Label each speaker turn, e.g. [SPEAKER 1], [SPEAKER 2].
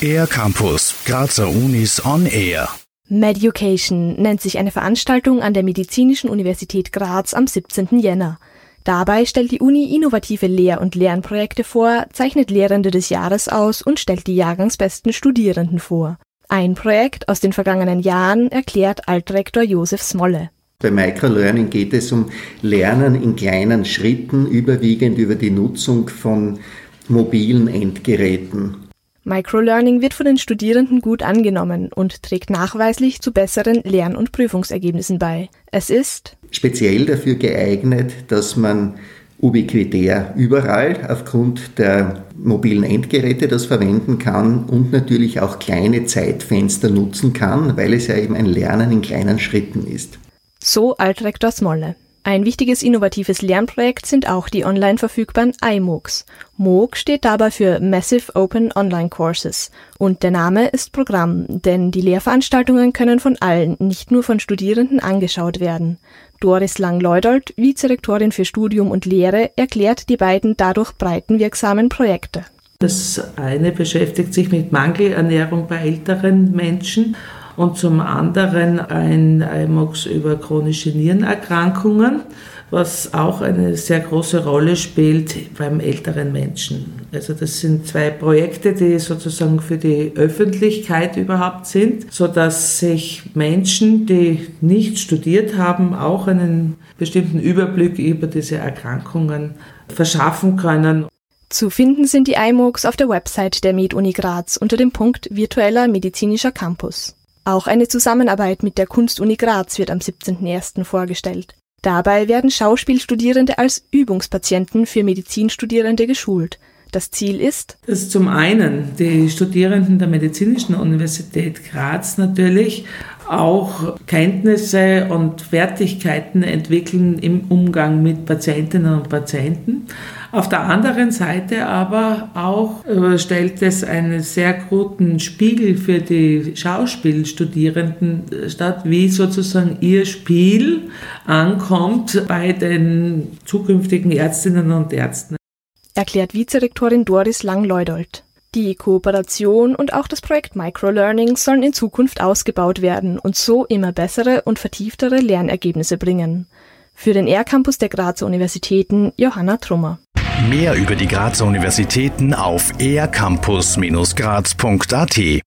[SPEAKER 1] Air Campus, Grazer Unis on Air.
[SPEAKER 2] Meducation nennt sich eine Veranstaltung an der Medizinischen Universität Graz am 17. Jänner. Dabei stellt die Uni innovative Lehr- und Lernprojekte vor, zeichnet Lehrende des Jahres aus und stellt die jahrgangsbesten Studierenden vor. Ein Projekt aus den vergangenen Jahren erklärt Altrektor Josef Smolle.
[SPEAKER 3] Bei Microlearning geht es um Lernen in kleinen Schritten, überwiegend über die Nutzung von mobilen Endgeräten.
[SPEAKER 2] Microlearning wird von den Studierenden gut angenommen und trägt nachweislich zu besseren Lern- und Prüfungsergebnissen bei. Es ist
[SPEAKER 3] speziell dafür geeignet, dass man ubiquitär überall aufgrund der mobilen Endgeräte das verwenden kann und natürlich auch kleine Zeitfenster nutzen kann, weil es ja eben ein Lernen in kleinen Schritten ist.
[SPEAKER 2] So Altrektor Smolle. Ein wichtiges innovatives Lernprojekt sind auch die online verfügbaren iMOOCs. MOOC steht dabei für Massive Open Online Courses und der Name ist Programm, denn die Lehrveranstaltungen können von allen, nicht nur von Studierenden angeschaut werden. Doris Lang-Leudold, Vizerektorin für Studium und Lehre, erklärt die beiden dadurch breitenwirksamen Projekte.
[SPEAKER 4] Das eine beschäftigt sich mit Mangelernährung bei älteren Menschen und zum anderen ein IMOX über chronische Nierenerkrankungen, was auch eine sehr große Rolle spielt beim älteren Menschen. Also das sind zwei Projekte, die sozusagen für die Öffentlichkeit überhaupt sind, so dass sich Menschen, die nicht studiert haben, auch einen bestimmten Überblick über diese Erkrankungen verschaffen können.
[SPEAKER 2] Zu finden sind die iMOOCs auf der Website der MedUni Graz unter dem Punkt Virtueller medizinischer Campus. Auch eine Zusammenarbeit mit der Kunstuni Graz wird am 17.01. vorgestellt. Dabei werden Schauspielstudierende als Übungspatienten für Medizinstudierende geschult. Das Ziel ist,
[SPEAKER 4] dass zum einen die Studierenden der Medizinischen Universität Graz natürlich auch Kenntnisse und Fertigkeiten entwickeln im Umgang mit Patientinnen und Patienten. Auf der anderen Seite aber auch äh, stellt es einen sehr guten Spiegel für die Schauspielstudierenden statt, wie sozusagen ihr Spiel ankommt bei den zukünftigen Ärztinnen und Ärzten.
[SPEAKER 2] Erklärt Vizerektorin Doris Lang-Leudold. Die Kooperation und auch das Projekt Microlearning sollen in Zukunft ausgebaut werden und so immer bessere und vertieftere Lernergebnisse bringen. Für den R-Campus der Grazer Universitäten Johanna Trummer.
[SPEAKER 1] Mehr über die Grazer Universitäten auf ercampus-graz.at